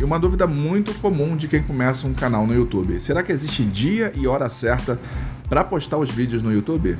E uma dúvida muito comum de quem começa um canal no YouTube: será que existe dia e hora certa para postar os vídeos no YouTube?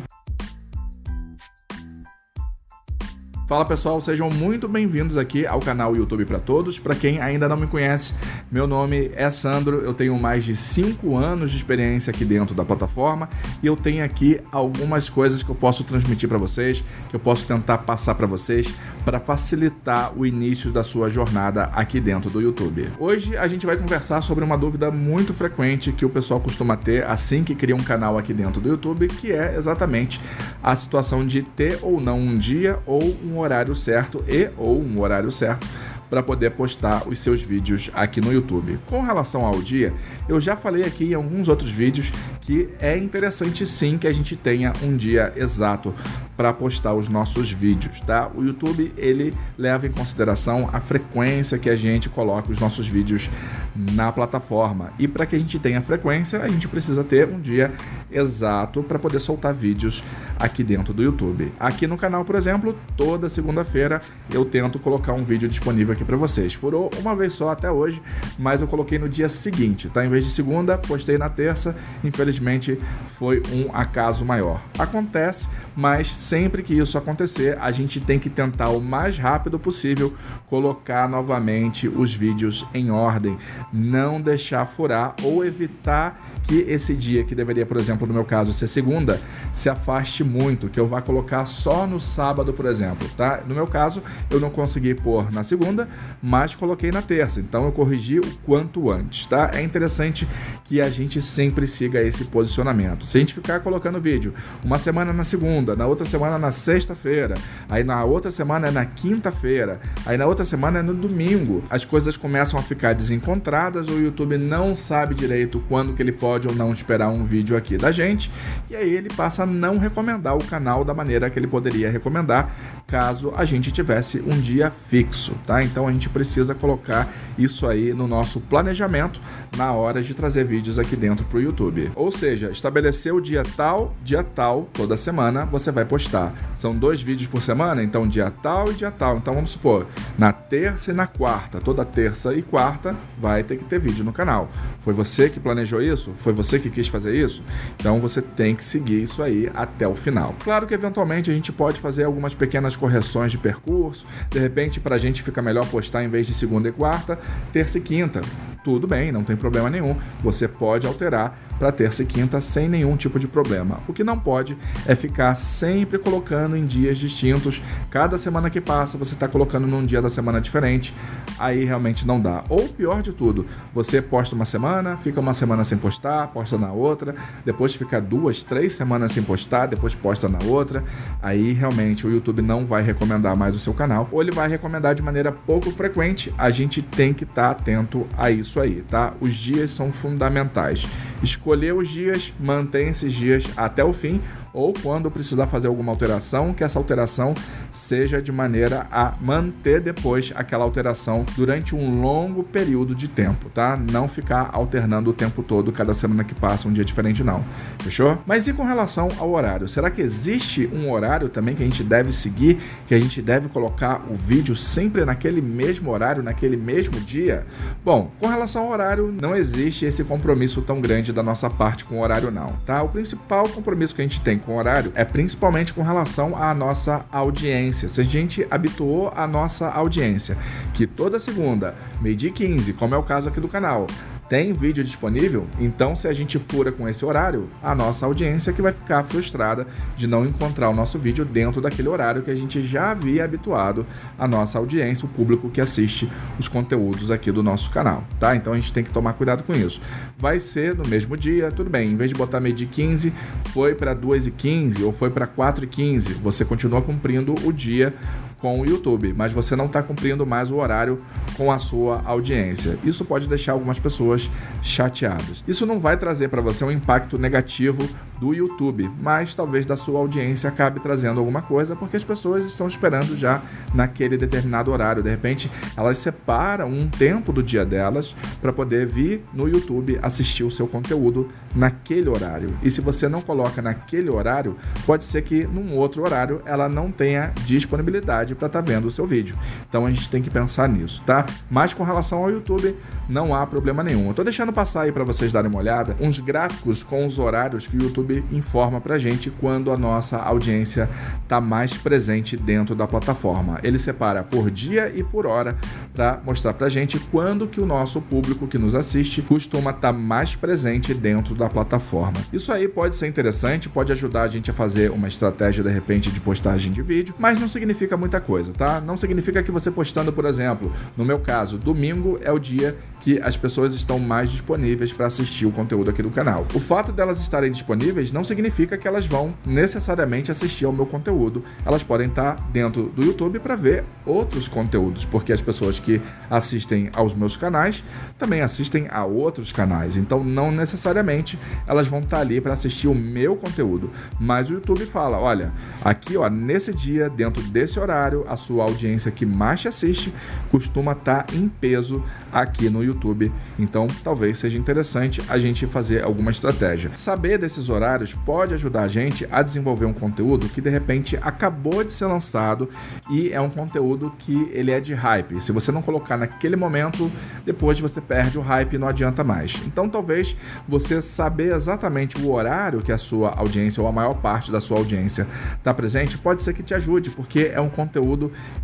Fala pessoal, sejam muito bem-vindos aqui ao canal YouTube para Todos. Para quem ainda não me conhece, meu nome é Sandro, eu tenho mais de 5 anos de experiência aqui dentro da plataforma e eu tenho aqui algumas coisas que eu posso transmitir para vocês, que eu posso tentar passar para vocês para facilitar o início da sua jornada aqui dentro do YouTube. Hoje a gente vai conversar sobre uma dúvida muito frequente que o pessoal costuma ter assim que cria um canal aqui dentro do YouTube, que é exatamente a situação de ter ou não um dia ou um horário certo e ou um horário certo para poder postar os seus vídeos aqui no YouTube. Com relação ao dia, eu já falei aqui em alguns outros vídeos que é interessante sim que a gente tenha um dia exato para postar os nossos vídeos, tá? O YouTube ele leva em consideração a frequência que a gente coloca os nossos vídeos na plataforma. E para que a gente tenha frequência, a gente precisa ter um dia exato para poder soltar vídeos aqui dentro do YouTube. Aqui no canal, por exemplo, toda segunda-feira eu tento colocar um vídeo disponível aqui para vocês. Furou uma vez só até hoje, mas eu coloquei no dia seguinte, tá? Em vez de segunda, postei na terça. Infelizmente, foi um acaso maior. Acontece, mas sempre que isso acontecer, a gente tem que tentar o mais rápido possível colocar novamente os vídeos em ordem, não deixar furar ou evitar que esse dia que deveria, por exemplo, no meu caso ser segunda, se afaste muito, que eu vá colocar só no sábado, por exemplo, tá? No meu caso, eu não consegui pôr na segunda, mas coloquei na terça, então eu corrigi o quanto antes, tá? É interessante que a gente sempre siga esse posicionamento. Se a gente ficar colocando vídeo uma semana na segunda, na outra semana na sexta-feira, aí na outra semana é na quinta-feira, aí na outra semana é no domingo. As coisas começam a ficar desencontradas, o YouTube não sabe direito quando que ele pode ou não esperar um vídeo aqui da gente, e aí ele passa a não recomendar o canal da maneira que ele poderia recomendar caso a gente tivesse um dia fixo, tá? Então a gente precisa colocar isso aí no nosso planejamento na hora de trazer vídeos aqui dentro para o YouTube. Ou seja, estabelecer o dia tal, dia tal, toda semana você vai postar. São dois vídeos por semana, então dia tal e dia tal. Então vamos supor, na terça e na quarta, toda terça e quarta vai ter que ter vídeo no canal. Foi você que planejou isso? Foi você que quis fazer isso? Então você tem que seguir isso aí até o final. Claro que eventualmente a gente pode fazer algumas pequenas correções de percurso, de repente para a gente fica melhor postar em vez de segunda e quarta, terça e quinta tudo bem, não tem problema nenhum. Você pode alterar para terça e quinta sem nenhum tipo de problema. O que não pode é ficar sempre colocando em dias distintos. Cada semana que passa, você está colocando num dia da semana diferente. Aí realmente não dá. Ou pior de tudo, você posta uma semana, fica uma semana sem postar, posta na outra, depois fica duas, três semanas sem postar, depois posta na outra. Aí realmente o YouTube não vai recomendar mais o seu canal, ou ele vai recomendar de maneira pouco frequente. A gente tem que estar tá atento a isso isso aí, tá? Os dias são fundamentais. Escolher os dias, mantém esses dias até o fim, ou quando precisar fazer alguma alteração, que essa alteração seja de maneira a manter depois aquela alteração durante um longo período de tempo, tá? Não ficar alternando o tempo todo, cada semana que passa um dia diferente, não. Fechou? Mas e com relação ao horário? Será que existe um horário também que a gente deve seguir, que a gente deve colocar o vídeo sempre naquele mesmo horário, naquele mesmo dia? Bom, com relação ao horário, não existe esse compromisso tão grande da nossa parte com o horário, não, tá? O principal compromisso que a gente tem com horário é principalmente com relação à nossa audiência. Se a gente habituou a nossa audiência que toda segunda, meio-dia 15, como é o caso aqui do canal, tem vídeo disponível, então se a gente fura com esse horário, a nossa audiência que vai ficar frustrada de não encontrar o nosso vídeo dentro daquele horário que a gente já havia habituado a nossa audiência, o público que assiste os conteúdos aqui do nosso canal, tá? Então a gente tem que tomar cuidado com isso. Vai ser no mesmo dia, tudo bem, em vez de botar meio de 15, foi para 2 e 15 ou foi para 4 e 15, você continua cumprindo o dia com o YouTube, mas você não está cumprindo mais o horário com a sua audiência. Isso pode deixar algumas pessoas chateadas. Isso não vai trazer para você um impacto negativo do YouTube, mas talvez da sua audiência acabe trazendo alguma coisa, porque as pessoas estão esperando já naquele determinado horário. De repente, elas separam um tempo do dia delas para poder vir no YouTube assistir o seu conteúdo naquele horário. E se você não coloca naquele horário, pode ser que num outro horário ela não tenha disponibilidade para estar tá vendo o seu vídeo. Então a gente tem que pensar nisso, tá? Mas com relação ao YouTube, não há problema nenhum. Eu tô deixando passar aí para vocês darem uma olhada uns gráficos com os horários que o YouTube informa pra gente quando a nossa audiência tá mais presente dentro da plataforma. Ele separa por dia e por hora para mostrar pra gente quando que o nosso público que nos assiste costuma estar tá mais presente dentro da plataforma. Isso aí pode ser interessante, pode ajudar a gente a fazer uma estratégia de repente de postagem de vídeo, mas não significa muita coisa, tá? Não significa que você postando, por exemplo, no meu caso, domingo é o dia que as pessoas estão mais disponíveis para assistir o conteúdo aqui do canal. O fato delas estarem disponíveis não significa que elas vão necessariamente assistir ao meu conteúdo. Elas podem estar dentro do YouTube para ver outros conteúdos, porque as pessoas que assistem aos meus canais também assistem a outros canais. Então, não necessariamente elas vão estar ali para assistir o meu conteúdo, mas o YouTube fala: olha, aqui ó, nesse dia, dentro desse horário, a sua audiência que mais te assiste costuma estar em peso aqui no YouTube. Então, talvez seja interessante a gente fazer alguma estratégia. Saber desses horários pode ajudar a gente a desenvolver um conteúdo que de repente acabou de ser lançado e é um conteúdo que ele é de hype. Se você não colocar naquele momento, depois você perde o hype e não adianta mais. Então, talvez você saber exatamente o horário que a sua audiência ou a maior parte da sua audiência está presente pode ser que te ajude, porque é um conteúdo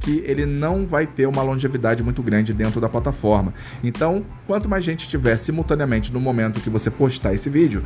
que ele não vai ter uma longevidade muito grande dentro da plataforma. Então, quanto mais gente estiver simultaneamente no momento que você postar esse vídeo,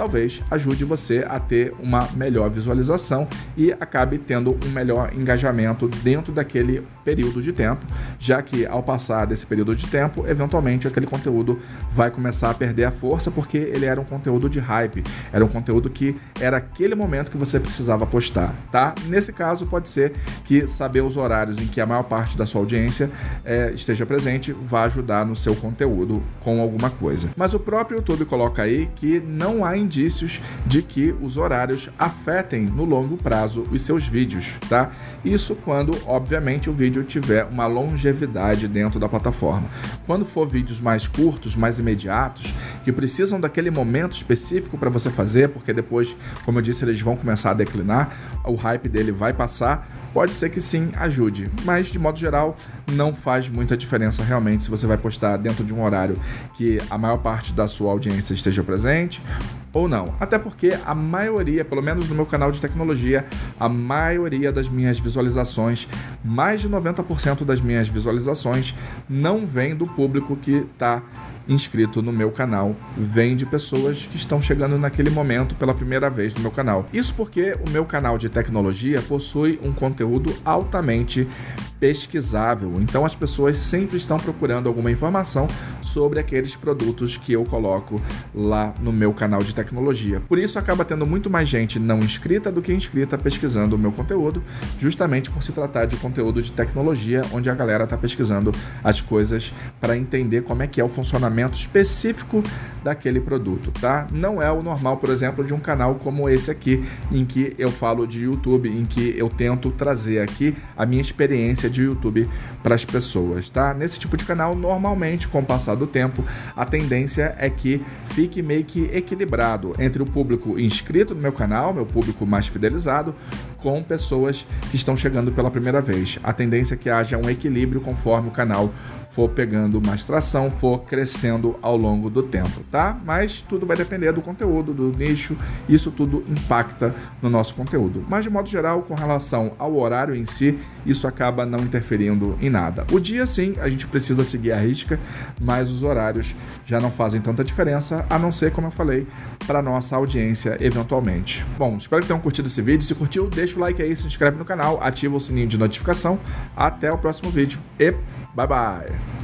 talvez ajude você a ter uma melhor visualização e acabe tendo um melhor engajamento dentro daquele período de tempo, já que ao passar desse período de tempo, eventualmente aquele conteúdo vai começar a perder a força porque ele era um conteúdo de hype, era um conteúdo que era aquele momento que você precisava postar, tá? Nesse caso, pode ser que saber os horários em que a maior parte da sua audiência é, esteja presente vai ajudar no seu conteúdo com alguma coisa. Mas o próprio YouTube coloca aí que não há indícios de que os horários afetem no longo prazo os seus vídeos, tá? Isso quando, obviamente, o vídeo tiver uma longevidade dentro da plataforma. Quando for vídeos mais curtos, mais imediatos, que precisam daquele momento específico para você fazer, porque depois, como eu disse, eles vão começar a declinar, o hype dele vai passar, pode ser que sim ajude, mas de modo geral não faz muita diferença realmente se você vai postar dentro de um horário que a maior parte da sua audiência esteja presente ou não. Até porque a maioria, pelo menos no meu canal de tecnologia, a maioria das minhas visualizações, mais de 90% das minhas visualizações, não vem do público que está inscrito no meu canal vem de pessoas que estão chegando naquele momento pela primeira vez no meu canal. Isso porque o meu canal de tecnologia possui um conteúdo altamente pesquisável. Então as pessoas sempre estão procurando alguma informação sobre aqueles produtos que eu coloco lá no meu canal de tecnologia. Por isso acaba tendo muito mais gente não inscrita do que inscrita pesquisando o meu conteúdo, justamente por se tratar de conteúdo de tecnologia, onde a galera está pesquisando as coisas para entender como é que é o funcionamento específico daquele produto, tá? Não é o normal, por exemplo, de um canal como esse aqui, em que eu falo de YouTube, em que eu tento trazer aqui a minha experiência de YouTube para as pessoas, tá? Nesse tipo de canal, normalmente, com o passar do tempo, a tendência é que fique meio que equilibrado entre o público inscrito no meu canal, meu público mais fidelizado, com pessoas que estão chegando pela primeira vez. A tendência é que haja um equilíbrio conforme o canal for pegando mais tração, for crescendo ao longo do tempo, tá? Mas tudo vai depender do conteúdo, do nicho, isso tudo impacta no nosso conteúdo. Mas de modo geral, com relação ao horário em si, isso acaba não interferindo em nada. O dia sim, a gente precisa seguir a risca, mas os horários já não fazem tanta diferença, a não ser, como eu falei, para nossa audiência eventualmente. Bom, espero que tenham curtido esse vídeo. Se curtiu, deixa o like aí, se inscreve no canal, ativa o sininho de notificação. Até o próximo vídeo e 拜拜。